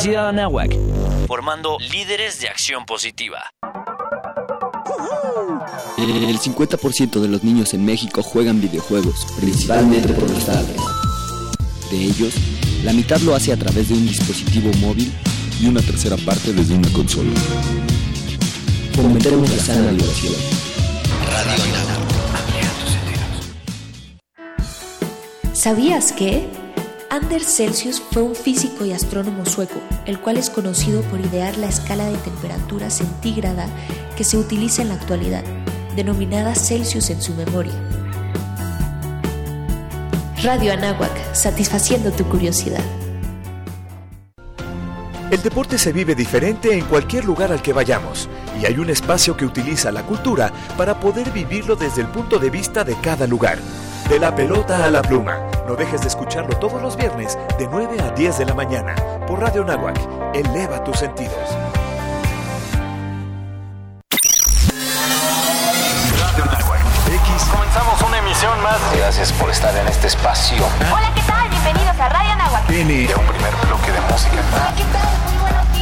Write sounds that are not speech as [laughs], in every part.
Universidad Anáhuac, formando líderes de acción positiva. El 50% de los niños en México juegan videojuegos, principalmente por los tablets. De ellos, la mitad lo hace a través de un dispositivo móvil y una tercera parte desde una consola. Fomentemos la sana diversión. Radio ¿Sabías que? Anders Celsius fue un físico y astrónomo sueco, el cual es conocido por idear la escala de temperatura centígrada que se utiliza en la actualidad, denominada Celsius en su memoria. Radio Anáhuac, satisfaciendo tu curiosidad. El deporte se vive diferente en cualquier lugar al que vayamos y hay un espacio que utiliza la cultura para poder vivirlo desde el punto de vista de cada lugar. De la pelota a la pluma. No dejes de escucharlo todos los viernes de 9 a 10 de la mañana por Radio Nahuac. Eleva tus sentidos. Radio Nahuac. X. Comenzamos una emisión más. Gracias por estar en este espacio. Hola, ¿qué tal? Bienvenidos a Radio Nahuac. N. De un primer bloque de música. Hola, ¿qué tal? Muy buenos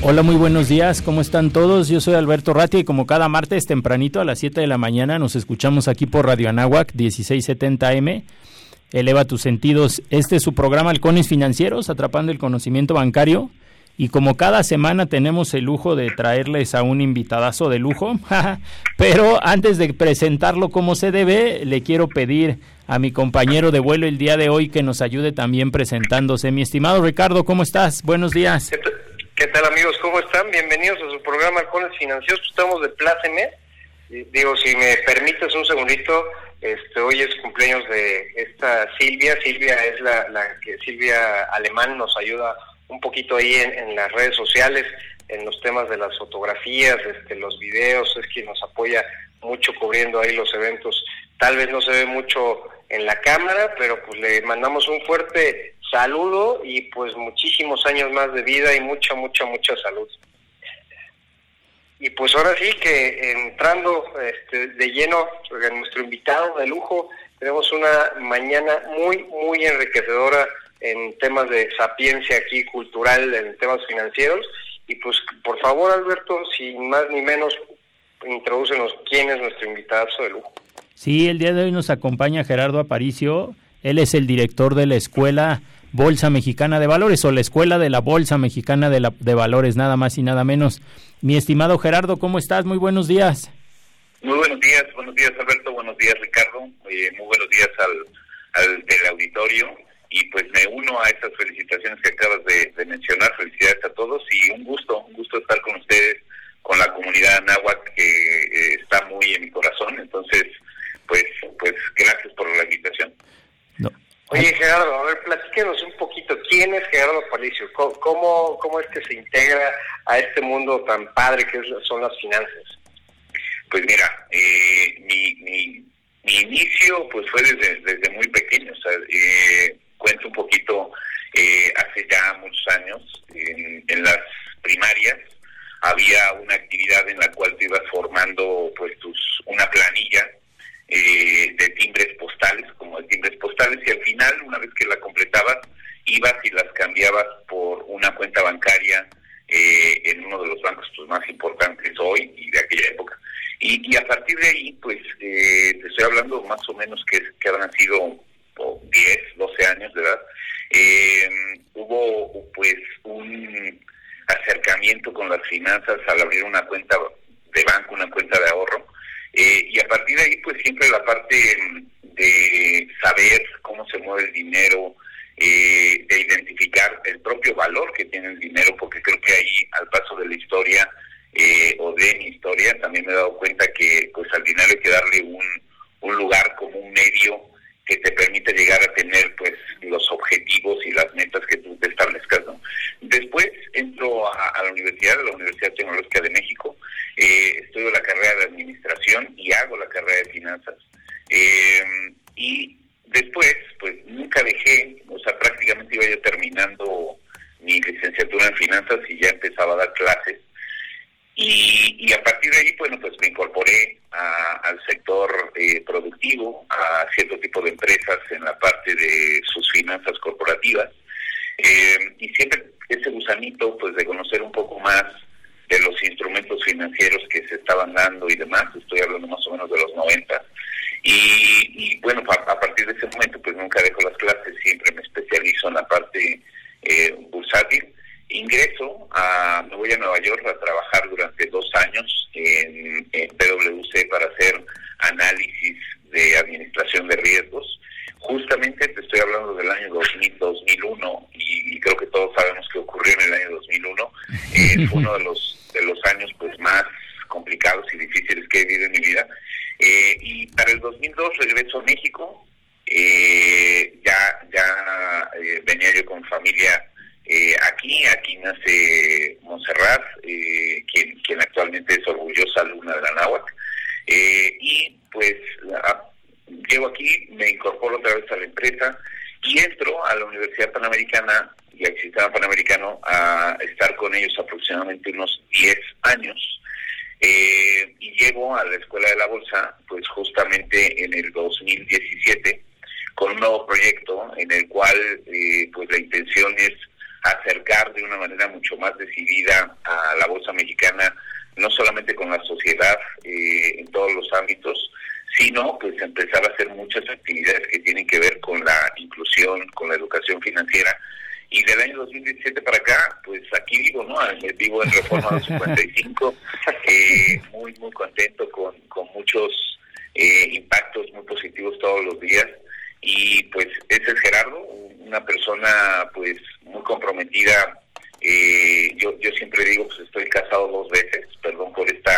Hola, muy buenos días, ¿cómo están todos? Yo soy Alberto Ratia y como cada martes tempranito a las 7 de la mañana nos escuchamos aquí por Radio Anáhuac 1670M. Eleva tus sentidos. Este es su programa Halcones Financieros, atrapando el conocimiento bancario. Y como cada semana tenemos el lujo de traerles a un invitadazo de lujo, [laughs] pero antes de presentarlo como se debe, le quiero pedir a mi compañero de vuelo el día de hoy que nos ayude también presentándose. Mi estimado Ricardo, ¿cómo estás? Buenos días. ¿Qué tal amigos? ¿Cómo están? Bienvenidos a su programa Halcones Financieros. Estamos de pláceme. Digo, si me permites un segundito, este, hoy es cumpleaños de esta Silvia. Silvia es la, que Silvia Alemán nos ayuda un poquito ahí en, en, las redes sociales, en los temas de las fotografías, este, los videos, es quien nos apoya mucho cubriendo ahí los eventos. Tal vez no se ve mucho en la cámara, pero pues le mandamos un fuerte saludo y pues muchísimos años más de vida y mucha, mucha, mucha salud. Y pues ahora sí que entrando este, de lleno en nuestro invitado de lujo, tenemos una mañana muy, muy enriquecedora en temas de sapiencia aquí cultural, en temas financieros. Y pues por favor Alberto, sin más ni menos, introdúcenos quién es nuestro invitado de lujo. Sí, el día de hoy nos acompaña Gerardo Aparicio. Él es el director de la Escuela Bolsa Mexicana de Valores o la Escuela de la Bolsa Mexicana de, la, de Valores, nada más y nada menos. Mi estimado Gerardo, ¿cómo estás? Muy buenos días. Muy buenos días, buenos días Alberto, buenos días Ricardo, eh, muy buenos días al, al teleauditorio y pues me uno a esas felicitaciones que acabas de, de, mencionar, felicidades a todos y un gusto, un gusto estar con ustedes, con la comunidad náhuatl que eh, está muy en mi corazón, entonces pues pues gracias por la invitación. No. Oye Gerardo, a ver, platíquenos un poquito, ¿quién Palicio? ¿Cómo, ¿Cómo es que se integra a este mundo tan padre que son las finanzas? Pues mira, eh, mi, mi, mi, inicio pues fue desde, desde muy pequeño, o sea, eh, cuento un poquito, eh, hace ya muchos años, en, en, las primarias había una actividad en la cual te ibas formando pues tus una planilla eh, de timbres postales, como de timbres postales, y al final, una vez que la completabas, ibas y las cambiabas por una cuenta bancaria eh, en uno de los bancos pues, más importantes hoy y de aquella época. Y, y a partir de ahí, pues, eh, te estoy hablando más o menos que, que habrán sido oh, 10, 12 años de edad, eh, hubo pues un acercamiento con las finanzas al abrir una cuenta de banco, una cuenta de ahorro, eh, y a partir de ahí pues siempre la parte de saber dinero, eh, de identificar el propio valor que tiene el dinero, porque creo que ahí al paso de la historia eh, o de mi historia también me he dado cuenta que pues al dinero hay que darle un, un lugar como un medio que te permite llegar a tener pues los objetivos y las metas que tú te establezcas. ¿no? Después entro a, la universidad, a la Universidad Tecnológica de México, eh, estudio la carrera de administración y hago la carrera de finanzas. Eh, y después, pues nunca dejé, o sea, prácticamente iba yo terminando mi licenciatura en finanzas y ya empezaba a dar clases. Y, a partir de ahí, bueno, pues me incorporé al sector eh, productivo, a cierto tipo de empresas en la parte de sus finanzas corporativas. Eh, y siempre ese gusanito, pues de conocer un poco más de los instrumentos financieros que se estaban dando y demás, estoy hablando más o menos de los 90. Y, bueno, a, partir de ese momento, pues nunca dejo las clases, siempre me especializo en la parte eh, bursátil ingreso a, me voy a Nueva York a trabajar durante dos años en, PwC para hacer análisis de administración de riesgos. Justamente te estoy hablando del año 2000, 2001 y, creo que todos sabemos qué ocurrió en el año 2001. Eh, fue uno de los de los años pues más complicados y difíciles que he vivido en mi vida. Eh, y para el 2002 regreso a México. Eh, ya ya venía yo con familia eh, aquí, aquí nace Montserrat, eh, quien, quien actualmente es orgullosa alumna de la náhuatl. Eh, y pues llego aquí, me incorporo otra vez a la empresa y entro a la Universidad Panamericana y al Sistema Panamericano a estar con ellos aproximadamente unos 10 años. y llego a la Escuela de la Bolsa, pues justamente en el 2017, con un nuevo proyecto en el cual pues la intención es acercar de una manera mucho más decidida a la bolsa mexicana, no solamente con la sociedad eh, en todos los ámbitos, sino pues empezar a hacer muchas actividades que tienen que ver con la inclusión, con la educación financiera. Y del año 2017 para acá, pues aquí vivo, ¿no? Vivo en Reforma 55, eh, muy, muy contento con, con muchos eh, impactos muy positivos todos los días. Y pues ese es Gerardo, una persona pues muy Eh, yo, yo siempre digo, pues estoy casado dos veces, perdón por esta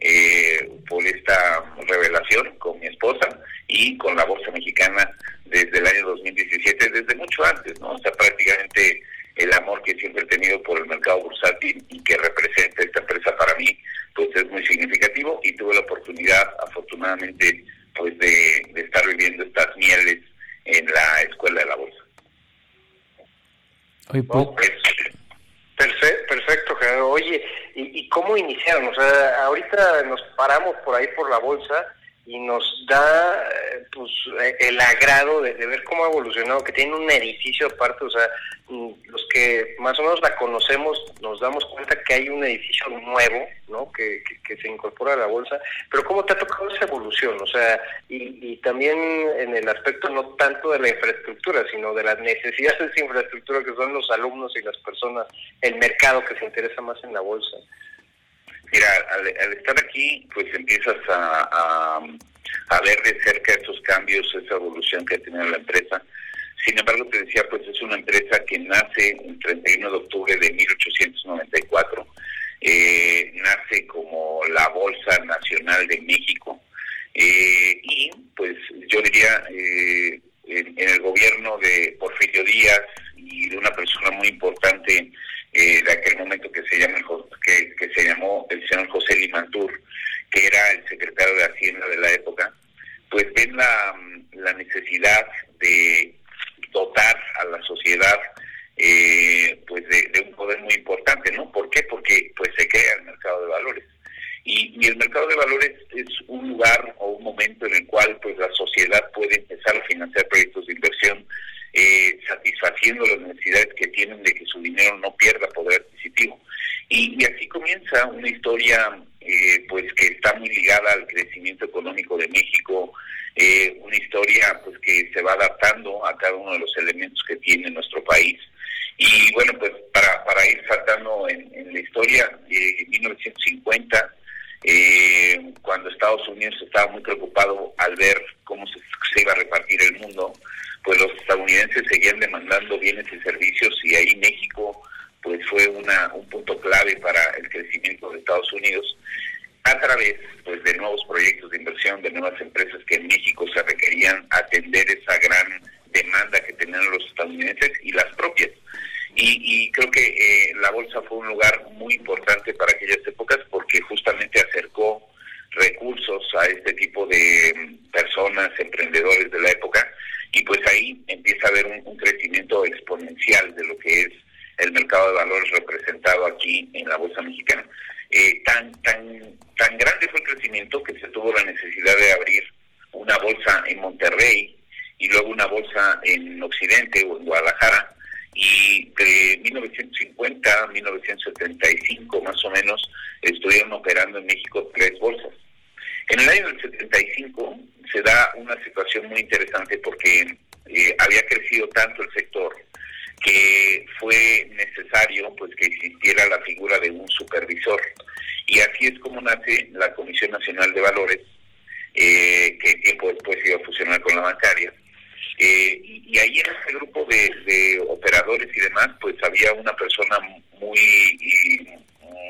eh, por esta revelación con mi esposa y con la Bolsa Mexicana desde el año 2017, desde mucho antes, ¿no? O sea, prácticamente el amor que siempre he tenido por el mercado bursátil y que representa esta empresa para mí, pues es muy significativo y tuve la oportunidad, afortunadamente, pues de, de estar viviendo estas mieles en la escuela de la bolsa. Pues, perfecto, perfecto, Gerardo. Oye, ¿y, ¿y cómo iniciaron? O sea, ahorita nos paramos por ahí por la bolsa y nos da eh, pues eh, el agrado de, ver cómo ha evolucionado, que tiene un edificio aparte, o sea, mm, los que más o menos la conocemos nos damos cuenta que hay un edificio nuevo, ¿no? Que, que, se incorpora a la bolsa, pero ¿cómo te ha tocado esa evolución? O sea, y, y también en el aspecto no tanto de la infraestructura, sino de las necesidades de esa infraestructura que son los alumnos y las personas, el mercado que se interesa más en la bolsa. Mira, al, estar aquí, pues empiezas a, a, ver de cerca estos cambios, esa evolución que ha tenido la empresa. Sin embargo, te decía, pues es una empresa que nace el 31 de octubre de 1894. Eh, nace como la Bolsa Nacional de México. Eh, y pues yo diría, eh, en, el gobierno de Porfirio Díaz y de una persona muy importante eh, de aquel momento que se llama que, que se llamó el señor José Limantur, que era el secretario de Hacienda de la época, pues ven la, la necesidad de dotar a la sociedad eh, pues de, un poder muy importante, ¿no? ¿Por qué? Porque pues se crea el mercado de valores. Y, y, el mercado de valores es un lugar o un momento en el cual pues la sociedad puede empezar a financiar proyectos de inversión eh, satisfaciendo las necesidades que tienen de que su dinero no pierda poder adquisitivo. Y, así comienza una historia eh, pues que está muy ligada al crecimiento económico de México,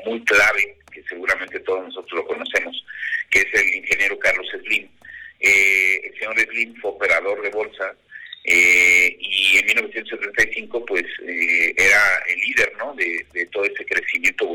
muy clave, que seguramente todos nosotros lo conocemos, que es el ingeniero Carlos Slim. Eh, el señor Slim fue operador de bolsa eh, y en 1975 pues eh, era el líder ¿no? de todo ese crecimiento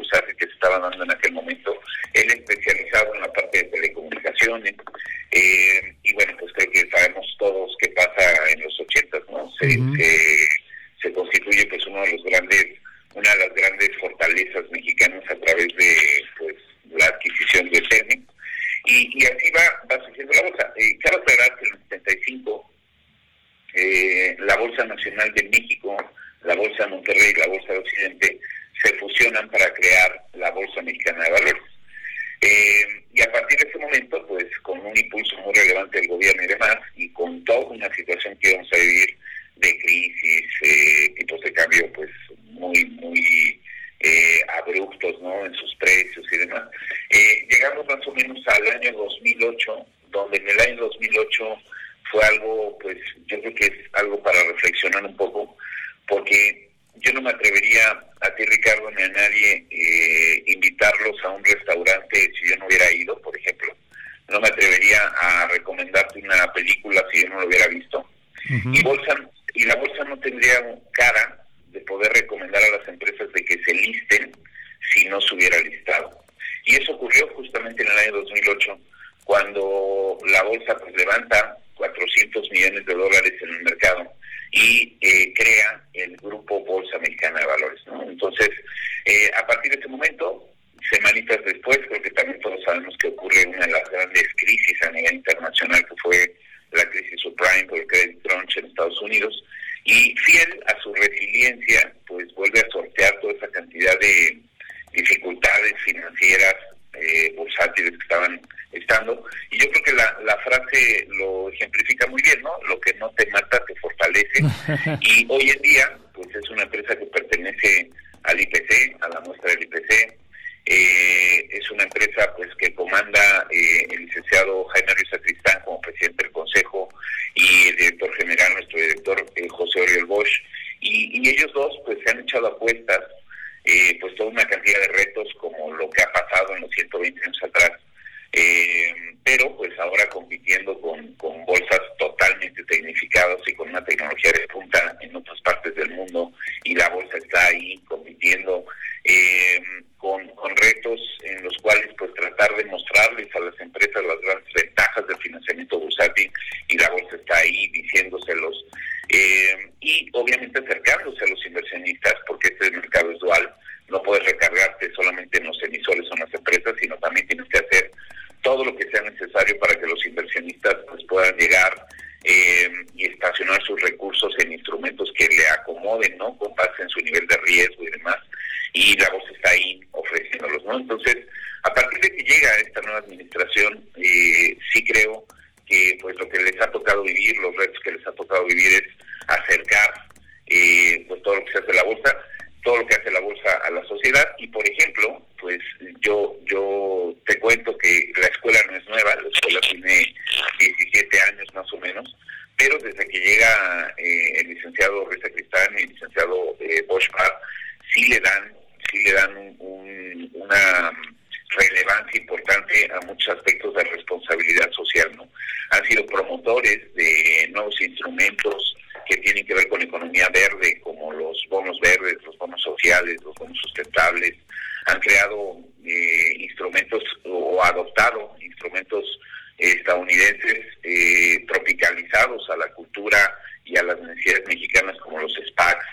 Y fiel a su resiliencia, pues vuelve a sortear toda esa cantidad de dificultades financieras, eh, bursátiles que estaban estando. Y yo creo que la, la frase lo ejemplifica muy bien, ¿no? Lo que no te mata te fortalece. [laughs] y hoy en día a muchos aspectos de responsabilidad social, ¿no? Han sido promotores de nuevos instrumentos que tienen que ver con economía verde, como los bonos verdes, los bonos sociales, los bonos sustentables. Han creado eh, instrumentos o adoptado instrumentos estadounidenses eh, tropicalizados a la cultura y a las necesidades mexicanas como los SPACs.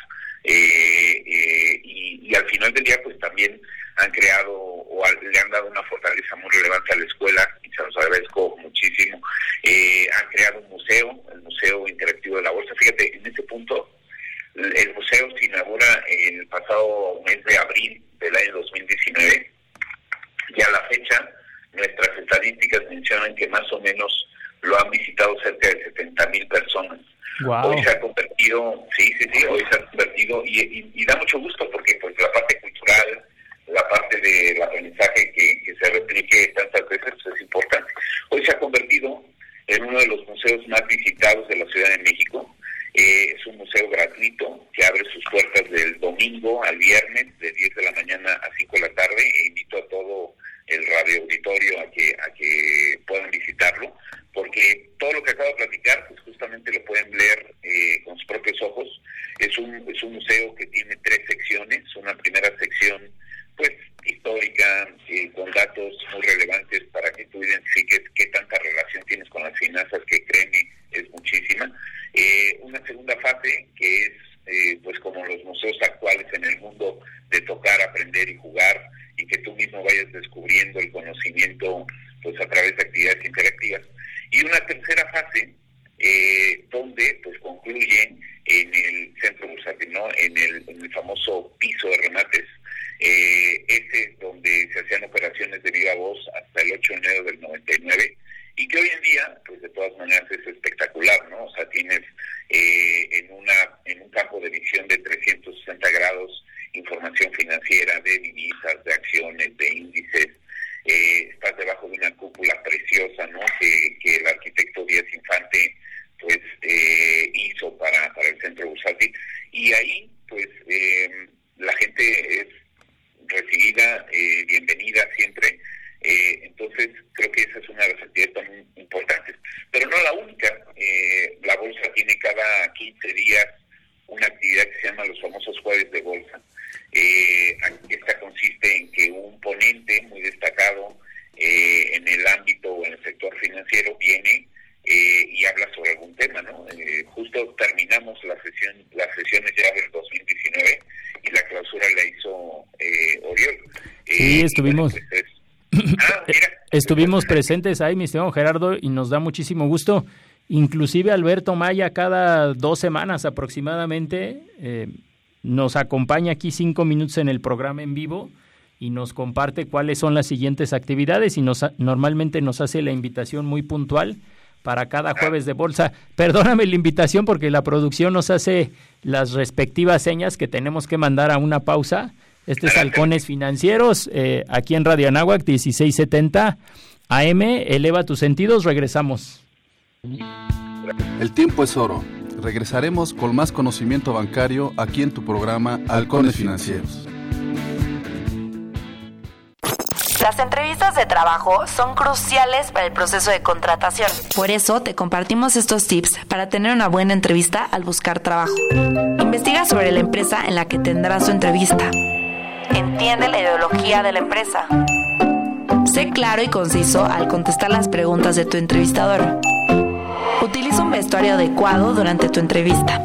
Eh, eh, y, y, al final del día pues también han creado o le han dado una fortaleza muy relevante a la escuela y se los agradezco muchísimo. Eh, han creado un museo, el Museo Interactivo de la Bolsa. Fíjate, en ese punto el museo se inaugura el pasado mes de abril del año 2019 y a la fecha nuestras estadísticas mencionan que más o menos lo han visitado cerca de 70 mil personas. Wow. Hoy se ha convertido, sí, sí, sí, hoy se ha convertido y, y, y da mucho gusto porque pues la parte cultural, la parte del aprendizaje que, que se replique tantas veces pues, es importante. Hoy se ha convertido en uno de los museos más visitados de la Ciudad de México. Eh, es un museo gratuito que abre sus puertas del domingo al viernes de 10 de la mañana a 5 de la tarde e invito a todo el radio auditorio a que, a que puedan visitarlo porque todo lo que acabo de platicar pues justamente lo pueden leer eh, con sus propios ojos. Es un, es un museo que tiene tres secciones, una primera sección pues histórica, con datos muy relevantes para que tú identifiques qué tanta relación tienes con las finanzas, que créeme, es muchísima. Eh, una segunda fase que es eh, pues como los museos actuales en el mundo de tocar, aprender y jugar y que tú mismo vayas descubriendo el conocimiento pues a través de actividades interactivas. Y una tercera fase eh, donde pues concluye en el centro bursátil, ¿no? en, el, en el famoso piso de remates 98, enero del 99, y que hoy en día, pues de todas maneras es espectacular estuvimos. Pues es, [coughs] ah, Estuvimos presentes ahí, mi estimado Gerardo, y nos da muchísimo gusto. Inclusive Alberto Maya cada dos semanas aproximadamente eh, nos acompaña aquí cinco minutos en el programa en vivo y nos comparte cuáles son las siguientes actividades y nos normalmente nos hace la invitación muy puntual para cada jueves de bolsa. Perdóname la invitación porque la producción nos hace las respectivas señas que tenemos que mandar a una pausa. Este es Halcones Financieros, eh, aquí en Radio Anáhuac, 1670 AM. Eleva tus sentidos, regresamos. El tiempo es oro. Regresaremos con más conocimiento bancario aquí en tu programa Halcones Financieros. Las entrevistas de trabajo son cruciales para el proceso de contratación. Por eso te compartimos estos tips para tener una buena entrevista al buscar trabajo. Investiga sobre la empresa en la que tendrás tu entrevista. Entiende la ideología de la empresa. Sé claro y conciso al contestar las preguntas de tu entrevistador. Utiliza un vestuario adecuado durante tu entrevista.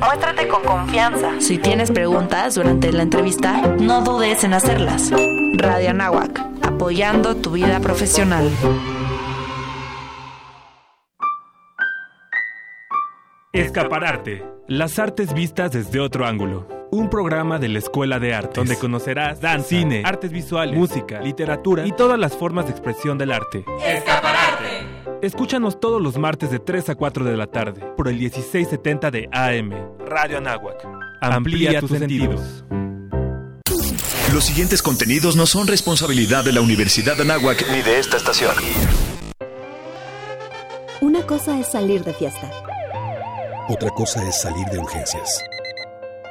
Muéstrate con confianza. Si tienes preguntas durante la entrevista, no dudes en hacerlas. Radio Anáhuac, apoyando tu vida profesional. Escapararte. Las artes vistas desde otro ángulo. Un programa de la Escuela de Artes, donde conocerás danza, cine, artes visuales, música, literatura y todas las formas de expresión del arte. ¡Escapararte! Escúchanos todos los martes de 3 a 4 de la tarde por el 1670 de AM. Radio Anáhuac. Amplía, tus sentidos. Los siguientes contenidos no son responsabilidad de la Universidad de Anáhuac ni de esta estación. Una cosa es salir de fiesta. Otra cosa es salir de urgencias.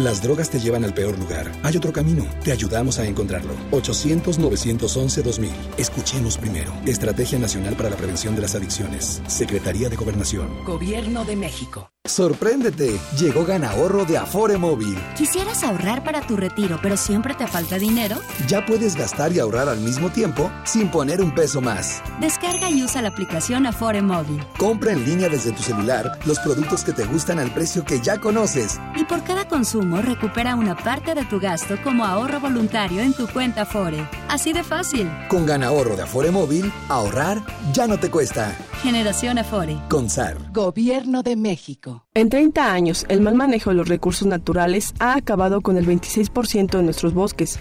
Las drogas te llevan al peor lugar. Hay otro camino. Te ayudamos a encontrarlo. 800-911-2000. Escuchemos primero. Estrategia Nacional para la Prevención de las Adicciones. Secretaría de Gobernación. Gobierno de México. Sorpréndete, llegó Ganahorro de Afore Móvil. ¿Quisieras ahorrar para tu retiro, pero siempre te falta dinero? Ya puedes gastar y ahorrar al mismo tiempo sin poner un peso más. Descarga y usa la aplicación Afore Móvil. Compra en línea desde tu celular los productos que te gustan al precio que ya conoces. Y por cada consumo recupera una parte de tu gasto como ahorro voluntario en tu cuenta Afore. Así de fácil. Con Ganahorro de Afore Móvil, ahorrar ya no te cuesta. Generación Afore. Consar. Gobierno de México. En 30 años, el mal manejo de los recursos naturales ha acabado con el 26% de nuestros bosques.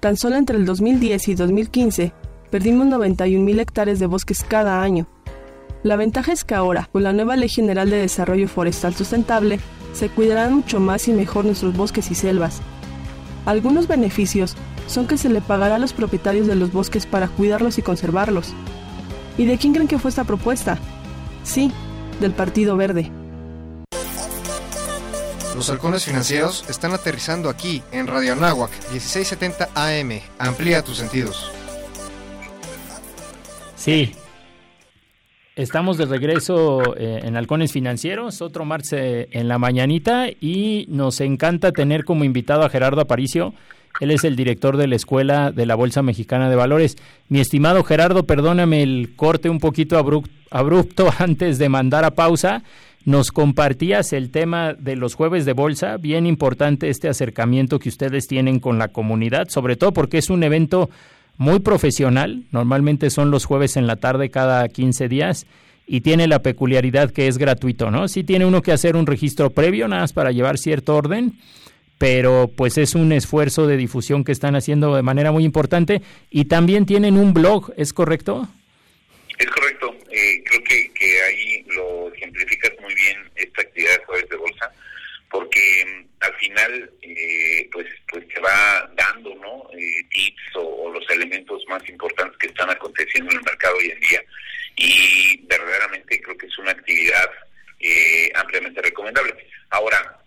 Tan solo entre el 2010 y 2015, perdimos 91.000 hectáreas de bosques cada año. La ventaja es que ahora, con la nueva Ley General de Desarrollo Forestal Sustentable, se cuidarán mucho más y mejor nuestros bosques y selvas. Algunos beneficios son que se le pagará a los propietarios de los bosques para cuidarlos y conservarlos. ¿Y de quién creen que fue esta propuesta? Sí, del Partido Verde. Los halcones financieros están aterrizando aquí en Radio Anáhuac 1670 AM. Amplía tus sentidos. Sí. Estamos de regreso eh, en Halcones Financieros, otro martes en la mañanita y nos encanta tener como invitado a Gerardo Aparicio. Él es el director de la Escuela de la Bolsa Mexicana de Valores. Mi estimado Gerardo, perdóname el corte un poquito abrupto [laughs] antes de mandar a pausa nos compartías el tema de los jueves de bolsa, bien importante este acercamiento que ustedes tienen con la comunidad, sobre todo porque es un evento muy profesional, normalmente son los jueves en la tarde cada 15 días y tiene la peculiaridad que es gratuito, ¿no? Sí tiene uno que hacer un registro previo nada más para llevar cierto orden, pero pues es un esfuerzo de difusión que están haciendo de manera muy importante y también tienen un blog, ¿es correcto? Es correcto, eh, creo que, que ahí lo ejemplificas muy bien esta actividad de jueves de bolsa, porque mm, al final eh, pues pues te va dando no eh, tips o, los elementos más importantes que están aconteciendo en el mercado hoy en día y verdaderamente creo que es una actividad ampliamente recomendable. Ahora,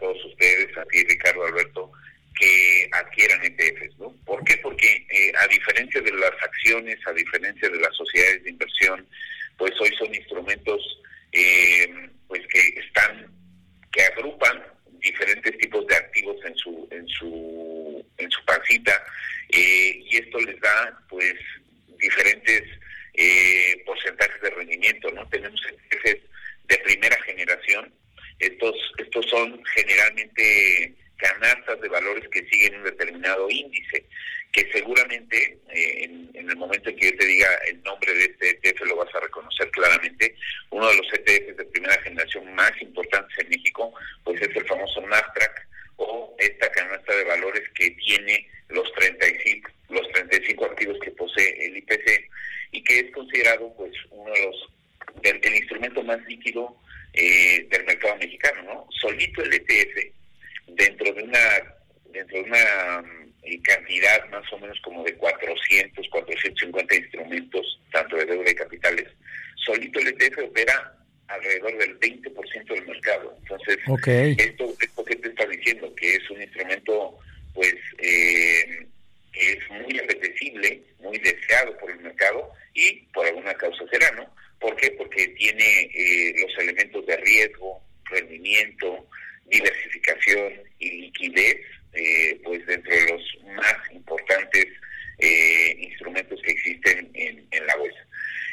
todos ustedes, a ti Ricardo Alberto, que adquieran ETFs, ¿no? ¿Por qué? Porque eh, a diferencia de las acciones, a diferencia de las sociedades de inversión, pues hoy son instrumentos eh, pues que están, que agrupan diferentes tipos de activos en su, en su, en su pancita, eh, y esto les da pues diferentes crecimiento, ¿no? Tenemos ETFs de primera generación. Estos, estos son generalmente canastas de valores que siguen un determinado índice, que seguramente eh, en, en, el momento en que yo te diga el nombre de este ETF lo vas a reconocer claramente. Uno de los ETFs de primera generación más importantes en México, pues es el famoso Nasdaq o esta canasta de valores que tiene los 35, los 35 activos que posee el IPC y que es considerado pues uno de los del, el instrumento más líquido eh, del mercado mexicano, ¿no? Solito el ETF dentro de una dentro de una um, cantidad más o menos como de 400, 450 instrumentos, tanto de deuda y capitales, solito el ETF opera alrededor del 20% del mercado. Entonces, okay. esto, esto que te está diciendo, que es un instrumento, pues, eh, que es muy apetecible, muy deseado por el mercado y por alguna causa será, ¿no? ¿Por qué? Porque tiene eh, los elementos de riesgo, rendimiento, diversificación y liquidez, eh, pues dentro de los más importantes eh, instrumentos que existen en, en la bolsa.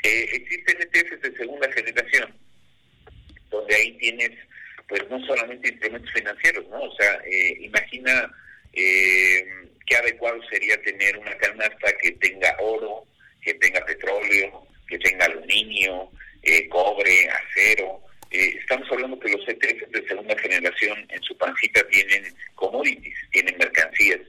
Eh, existen ETFs de segunda generación, donde ahí tienes, pues no solamente instrumentos financieros, ¿no? O sea, eh, imagina eh, qué adecuado sería tener una canasta que tenga oro, que tenga petróleo, que tenga aluminio, eh, cobre, acero. Eh, estamos hablando que los ETFs de segunda generación en su pancita tienen commodities, tienen mercancías.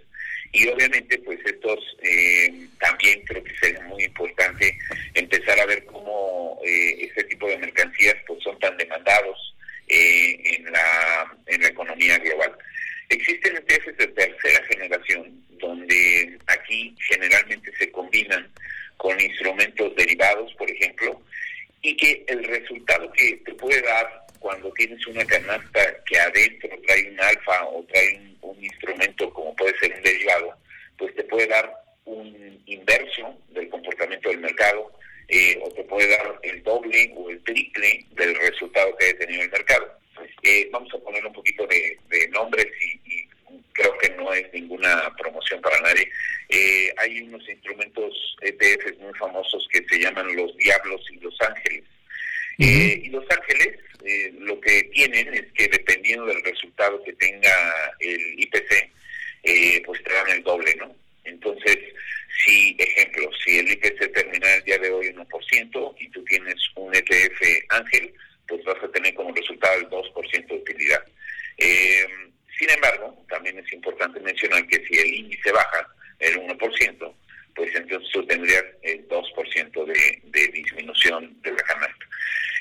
Y obviamente, pues estos eh, también creo que sería muy importante empezar a ver cómo eh, este tipo de mercancías pues son tan demandados eh, en, la, en la economía global. Existen ETFs de tercera generación, donde aquí generalmente se combinan con instrumentos derivados, por ejemplo, y que el resultado que te puede dar cuando tienes una canasta que adentro trae un alfa o trae un, un instrumento como puede ser un derivado, pues te puede dar un inverso del comportamiento del mercado eh, o te puede dar el doble o el triple del resultado que haya tenido el mercado. Eh, vamos a poner un poquito de, de nombres y, y, creo que no es ninguna promoción para nadie. Eh, hay unos instrumentos ETFs muy famosos que se llaman los Diablos y los Ángeles. Uh -huh. y los Ángeles eh, lo que tienen es que dependiendo del resultado que tenga el IPC, eh, pues te dan el doble, ¿no? Entonces, si, ejemplo, si el IPC termina el día de hoy en 1% y tú tienes un ETF Ángel, pues vas a tener como resultado el 2% de utilidad. Eh, sin embargo, también es importante mencionar que si el índice baja el 1%, pues entonces tú tendrías el 2% de, de disminución de la canasta.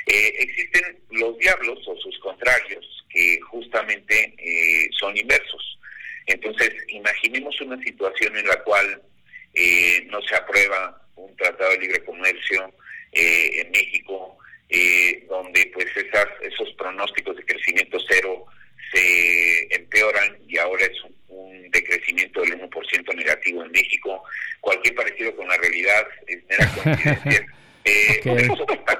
Eh, existen los diablos o sus contrarios que justamente eh, son inversos. Entonces, imaginemos una situación en la cual eh, no se aprueba un tratado de libre comercio eh, en México, eh, donde pues esas, esos pronósticos de crecimiento cero se empeoran y ahora es un, un decrecimiento del 1% negativo en México. Cualquier parecido con la realidad [laughs] eh, okay.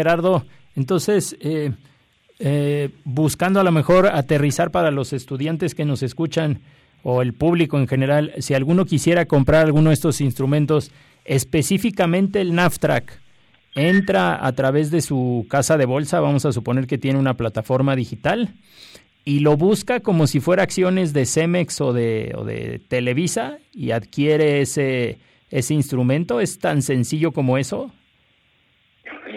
Gerardo, entonces, eh, eh, buscando a lo mejor aterrizar para los estudiantes que nos escuchan o el público en general, si alguno quisiera comprar alguno de estos instrumentos, específicamente el NAFTRAC, entra a través de su casa de bolsa, vamos a suponer que tiene una plataforma digital, y lo busca como si fuera acciones de Cemex o de, o de Televisa y adquiere ese, ese instrumento. ¿Es tan sencillo como eso?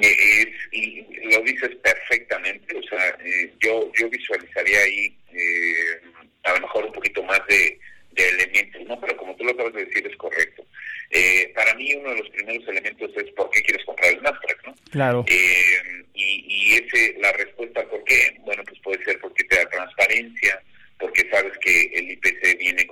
Es, y lo dices perfectamente, o sea, eh, yo, yo visualizaría ahí eh, a lo mejor un poquito más de, de elementos, ¿no? Pero como tú lo acabas de decir, es correcto. Eh, para mí uno de los primeros elementos es por qué quieres comprar el Nasdaq, ¿no? Claro. Eh, y, y ese, la respuesta por qué, bueno, pues puede ser porque te da transparencia, porque sabes que el IPC viene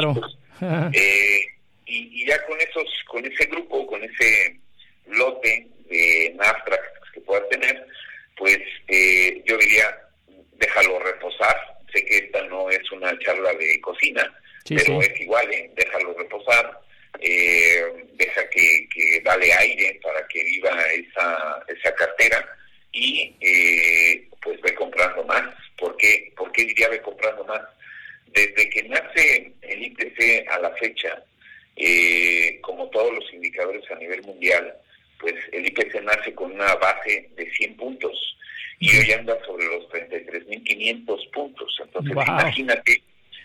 claro. Imagínate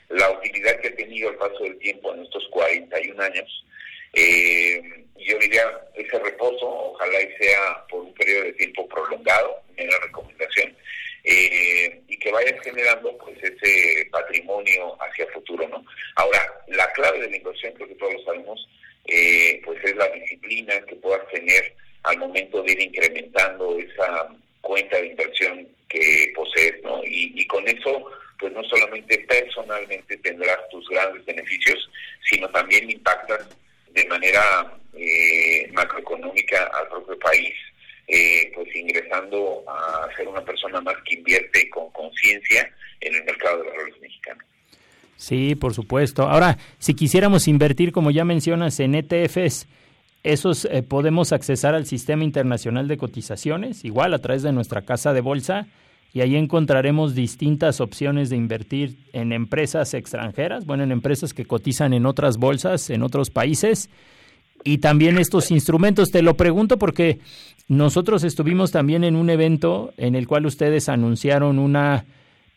la utilidad que ha tenido al paso del tiempo en estos 41 años. Eh, yo diría, ese reposo, ojalá y sea por un periodo de tiempo prolongado, en la recomendación, eh, y que vayas generando pues ese patrimonio hacia futuro, ¿no? Ahora, la clave de la inversión, creo que todos lo sabemos, eh, pues es la disciplina que puedas tener al momento de ir incrementando esa cuenta de inversión que posees, ¿no? Y, y con eso, pues no solamente personalmente tendrás tus grandes beneficios, sino también impactas de manera eh, macroeconómica al propio país, eh, pues ingresando a ser una persona más que invierte con conciencia en el mercado de valores mexicano. Sí, por supuesto. Ahora, si quisiéramos invertir, como ya mencionas, en ETFs, ¿esos eh, podemos accesar al Sistema Internacional de Cotizaciones, igual a través de nuestra casa de bolsa? Y ahí encontraremos distintas opciones de invertir en empresas extranjeras, bueno, en empresas que cotizan en otras bolsas, en otros países. Y también estos instrumentos, te lo pregunto porque nosotros estuvimos también en un evento en el cual ustedes anunciaron una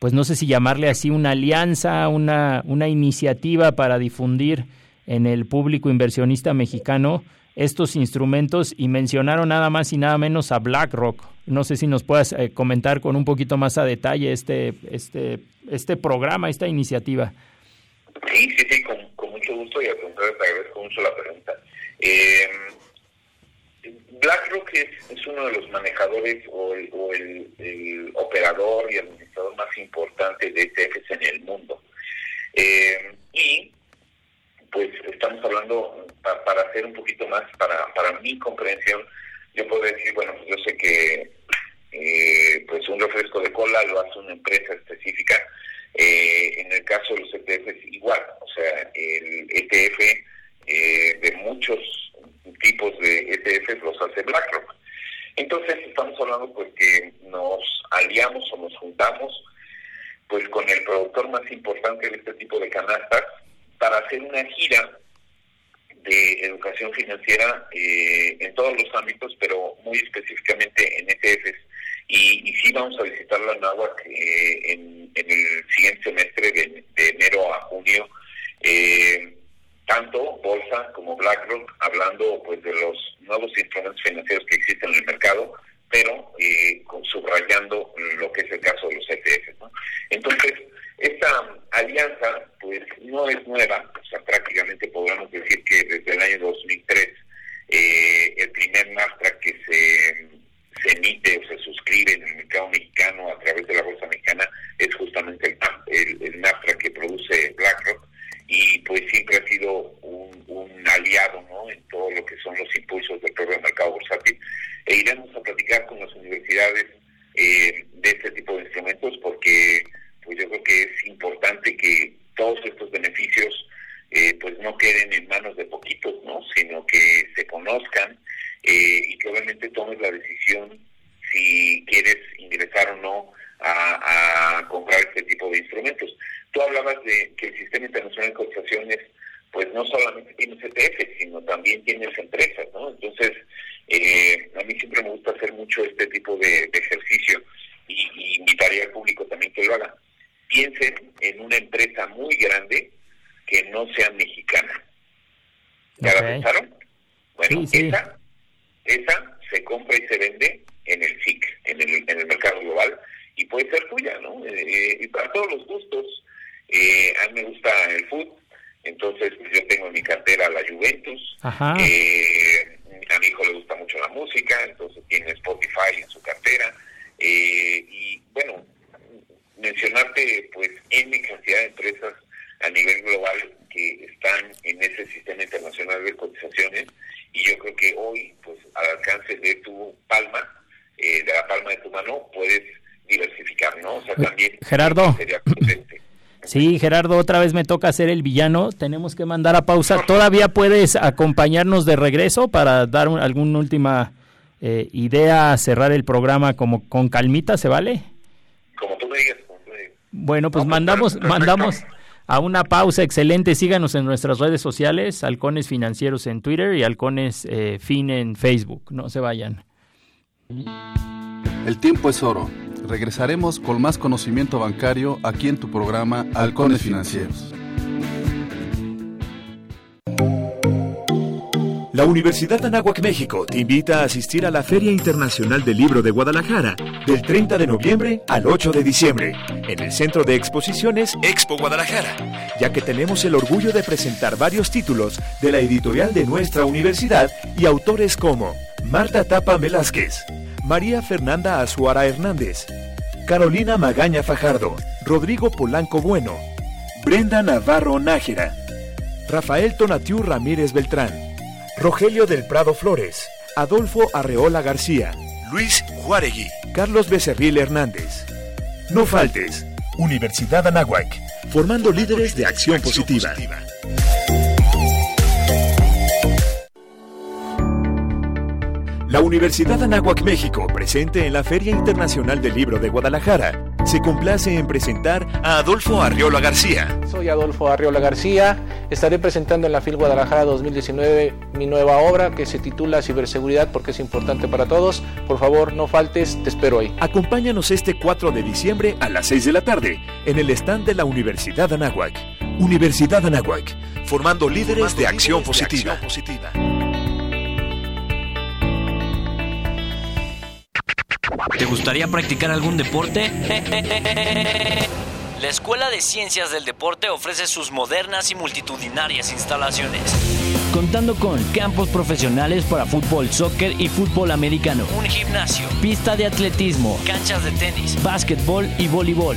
pues no sé si llamarle así una alianza, una, una iniciativa para difundir en el público inversionista mexicano estos instrumentos y mencionaron nada más y nada menos a BlackRock. No sé si nos puedas eh, comentar con un poquito más a detalle este, este, este programa, esta iniciativa. Sí, sí, sí, con, mucho gusto y al contrario te agradezco mucho la pregunta. Eh, BlackRock es, es, uno de los manejadores o, el, o el, operador y administrador más importante de ETFs en el mundo. Eh, y pues estamos hablando, pa, para hacer un poquito más, para, para mi comprensión, yo puedo decir, bueno, pues yo sé que cola lo hace una empresa específica. Eh, en el caso de los ETFs igual, o sea, el ETF eh, de muchos tipos de ETFs los hace BlackRock. Entonces estamos hablando pues que nos aliamos o nos juntamos pues con el productor más importante de este tipo de canastas para hacer una gira de educación financiera eh, en todos los ámbitos, pero muy específicamente en ETFs. Y, sí vamos a visitar la NAWAC eh, en, en, el siguiente semestre, de, de enero a junio, eh, tanto Bolsa como BlackRock, hablando pues de los nuevos instrumentos financieros que existen en el mercado, pero eh, subrayando lo que es el caso de los ETFs. ¿no? Entonces, esta alianza pues no es nueva, o sea, prácticamente podríamos decir que desde el año 2003 eh, el primer NASDAQ que se, se, emite o se suscribe en el mercado mexicano a través de la bolsa mexicana es justamente el, el, el NASDAQ que produce BlackRock y pues siempre ha sido un, un, aliado ¿no? en todo lo que son los impulsos del propio mercado bursátil e iremos a platicar con las universidades eh, de este tipo de instrumentos porque pues yo creo que es importante que todos estos beneficios eh, pues no queden en manos de poquitos, ¿no? Sino que se conozcan eh, y que obviamente tomes la decisión si quieres ingresar o no a, a, comprar este tipo de instrumentos. Tú hablabas de que el Sistema Internacional de Cotizaciones pues no solamente tiene ETF, sino también tienes empresas, ¿no? Entonces, eh, a mí siempre me gusta hacer mucho este tipo de, de ejercicio y, y invitaría al público también que lo haga piensen en una empresa muy grande que no sea mexicana. ¿Ya okay. la pensaron? Bueno, sí, sí. esa esa se compra y se vende en el SIC, en el, en el mercado global, y puede ser tuya, ¿no? Eh, y para todos los gustos. Eh, a mí me gusta el fútbol, entonces pues, yo tengo en mi cartera la Juventus. Eh, a mi hijo le gusta mucho la música, entonces tiene Spotify en su cartera. y bueno, mencionarte pues N cantidad de empresas a nivel global que están en ese sistema internacional de cotizaciones y yo creo que hoy pues al alcance de tu palma, eh, de la palma de tu mano, puedes diversificar, ¿no? O sea, también Gerardo. [laughs] sería. Sí, Gerardo, otra vez me toca ser el villano. Tenemos que mandar a pausa. ¿Todavía puedes acompañarnos de regreso para dar un, alguna última eh, idea, cerrar el programa como con calmita, ¿se vale? Como tú me digas. Bueno, pues mandamos, mandamos a una pausa excelente. Síganos en nuestras redes sociales, Halcones Financieros en Twitter y Halcones eh, Fin en Facebook. No se vayan. El tiempo es oro. Regresaremos con más conocimiento bancario aquí en tu programa Halcones Financieros. La Universidad Anáhuac México te invita a asistir a la Feria Internacional del Libro de Guadalajara del 30 de noviembre al 8 de diciembre en el Centro de Exposiciones Expo Guadalajara, ya que tenemos el orgullo de presentar varios títulos de la editorial de nuestra universidad y autores como Marta Tapa Velázquez, María Fernanda Azuara Hernández, Carolina Magaña Fajardo, Rodrigo Polanco Bueno, Brenda Navarro Nájera, Rafael Tonatiu Ramírez Beltrán, Rogelio del Prado Flores, Adolfo Arreola García, Luis Juaregui, Carlos Becerril Hernández. No faltes, Universidad Anáhuac, formando líderes de acción positiva. La Universidad Anáhuac México, presente en la Feria Internacional del Libro de Guadalajara, se complace en presentar a Adolfo Arriola García. Soy Adolfo Arriola García. Estaré presentando en la FIL Guadalajara 2019 mi nueva obra que se titula Ciberseguridad porque es importante para todos. Por favor, no faltes, te espero ahí. Acompáñanos este 4 de diciembre a las 6 de la tarde en el stand de la Universidad Anáhuac. Universidad Anáhuac, formando líderes, formando de, acción líderes positiva. de acción positiva. ¿Te gustaría practicar algún deporte? [laughs] La Escuela de Ciencias del Deporte ofrece sus modernas y multitudinarias instalaciones. Contando con campos profesionales para fútbol, soccer y fútbol americano, un gimnasio, pista de atletismo, canchas de tenis, básquetbol y voleibol,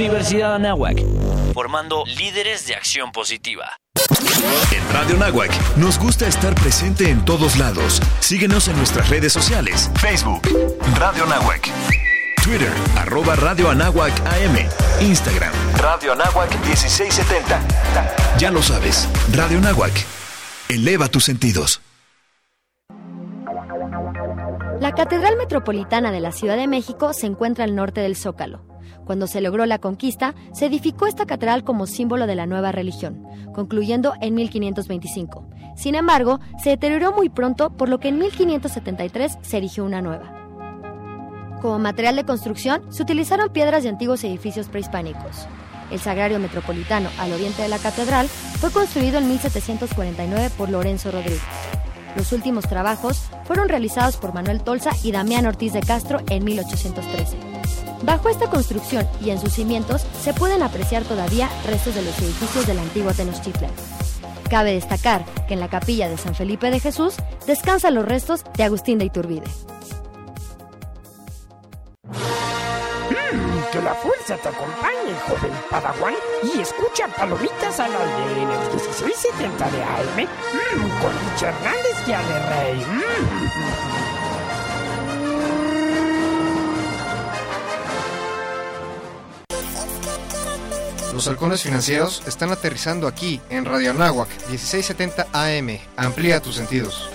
Universidad Anáhuac, formando líderes de acción positiva. En Radio Nahuac nos gusta estar presente en todos lados. Síguenos en nuestras redes sociales. Facebook, Radio Nahuac. Twitter, arroba Radio Anáhuac AM. Instagram, Radio Anáhuac 1670. Ya lo sabes, Radio Nahuac. Eleva tus sentidos. La Catedral Metropolitana de la Ciudad de México se encuentra al norte del Zócalo. Cuando se logró la conquista, se edificó esta catedral como símbolo de la nueva religión, concluyendo en 1525. Sin embargo, se deterioró muy pronto, por lo que en 1573 se erigió una nueva. Como material de construcción, se utilizaron piedras de antiguos edificios prehispánicos. El Sagrario Metropolitano, al oriente de la catedral, fue construido en 1749 por Lorenzo Rodríguez. Los últimos trabajos fueron realizados por Manuel Tolsa y Damián Ortiz de Castro en 1813. Bajo esta construcción y en sus cimientos se pueden apreciar todavía restos de los edificios de la antigua Tenochtitlan. Cabe destacar que en la capilla de San Felipe de Jesús descansan los restos de Agustín de Iturbide. que la fuerza te acompañe, joven Padawan, y escucha Palomitas al aire en el 1670 de AM mm, con Rich Hernández y Ale Rey. Los halcones financieros están aterrizando aquí en Radio Anáhuac 1670 AM. Amplía tus sentidos.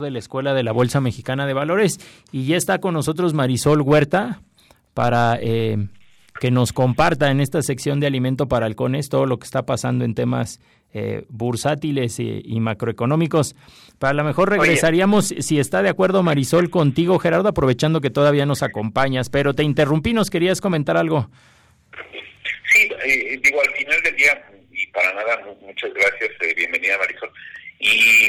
de la Escuela de la Bolsa Mexicana de Valores y ya está con nosotros Marisol Huerta para eh, que nos comparta en esta sección de Alimento para Halcones todo lo que está pasando en temas eh, bursátiles y, y, macroeconómicos. Para lo mejor regresaríamos, si está de acuerdo Marisol, contigo Gerardo, aprovechando que todavía nos acompañas, pero te interrumpí, nos querías comentar algo. Sí, eh, digo, al final del día, y para nada, muchas gracias, eh, bienvenida Marisol. Y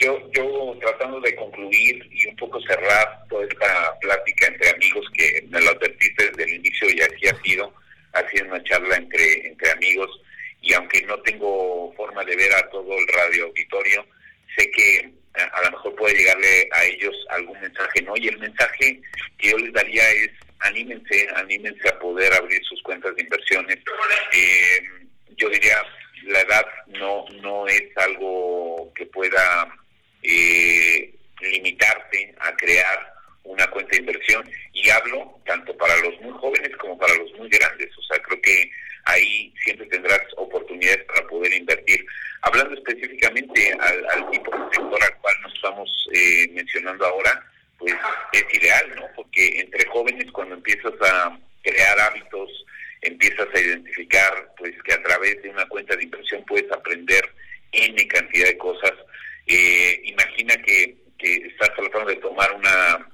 yo, yo tratando de concluir y un poco cerrar toda esta plática entre amigos que me lo advertiste desde el inicio y así ha sido, ha sido una charla entre, entre amigos y aunque no tengo forma de ver a todo el radio auditorio, sé que a, a lo mejor puede llegarle a ellos algún mensaje, ¿no? Y el mensaje que yo les daría es anímense, anímense a poder abrir sus cuentas de inversiones. Eh, yo diría, la edad no no es algo que pueda eh, limitarte a crear una cuenta de inversión y hablo tanto para los muy jóvenes como para los muy grandes o sea creo que ahí siempre tendrás oportunidades para poder invertir hablando específicamente al, tipo de sector al cual nos estamos eh, mencionando ahora pues es ideal no porque entre jóvenes cuando empiezas a crear hábitos empiezas a identificar pues que a través de una cuenta de inversión puedes aprender N cantidad de cosas. Eh, imagina que, que estás tratando de tomar una,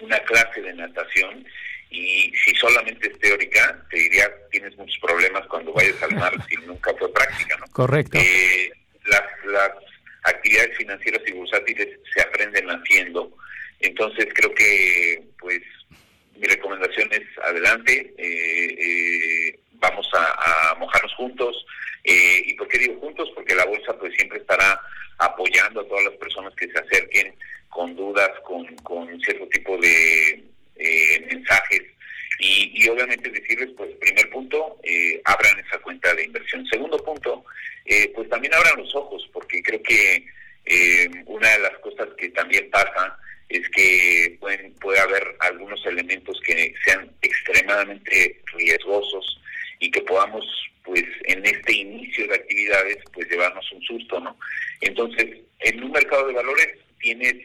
una clase de natación y si solamente es teórica, te diría tienes muchos problemas cuando vayas al mar [laughs] si nunca fue práctica, ¿no? Correcto. Eh, las, las actividades financieras y bursátiles se aprenden haciendo. Entonces creo que pues mi recomendación es adelante, eh, eh, vamos a, a, mojarnos juntos. Eh, ¿Y por qué digo juntos? Porque la bolsa pues siempre estará apoyando a todas las personas que se acerquen con dudas, con, con cierto tipo de eh, mensajes. Y, y, obviamente decirles, pues, primer punto, eh, abran esa cuenta de inversión. Segundo punto, eh, pues también abran los ojos, porque creo que eh, una de las cosas que también pasa es que pueden, puede haber algunos elementos que sean extremadamente riesgosos y que podamos, pues, en este inicio de actividades, pues, llevarnos un susto, ¿no? Entonces, en un mercado de valores tienes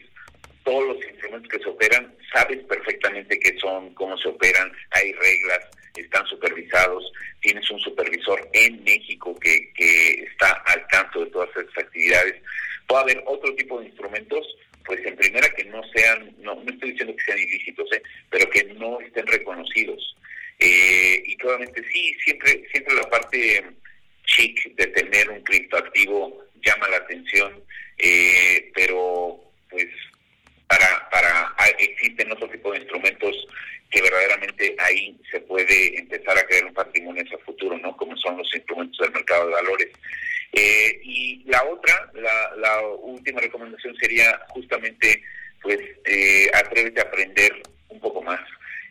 todos los instrumentos que se operan, sabes perfectamente qué son, cómo se operan, hay reglas, están supervisados, tienes un supervisor en México que, que está al tanto de todas estas actividades. Puede haber otro tipo de instrumentos, pues en primera que no sean, no, no estoy diciendo que sean ilícitos, ¿eh? pero que no estén reconocidos. Eh, y claramente sí, siempre, siempre la parte chic de tener un criptoactivo llama la atención, eh, pero pues para, para existen otro tipo de instrumentos que verdaderamente ahí se puede empezar a crear un patrimonio hacia el futuro, ¿no? Como son los instrumentos del mercado de valores. Eh, y la otra, la, la, última recomendación sería justamente, pues, eh, atrévete a aprender un poco más.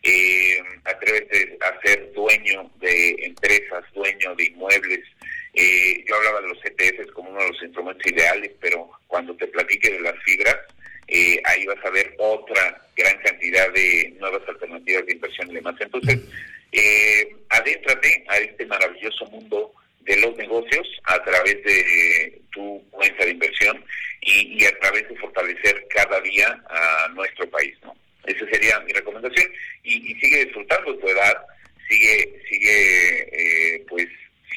Eh, atrévete a ser dueño de empresas, dueño de inmuebles. Eh, yo hablaba de los ETFs como uno de los instrumentos ideales, pero cuando te platique de las fibras, eh, ahí vas a ver otra gran cantidad de nuevas alternativas de inversión y demás. Entonces, eh, adéntrate a este maravilloso mundo de los negocios a través de tu cuenta de inversión y, a través de fortalecer cada día a nuestro país, ¿no? Esa sería mi recomendación y, sigue disfrutando tu edad, sigue, sigue eh, pues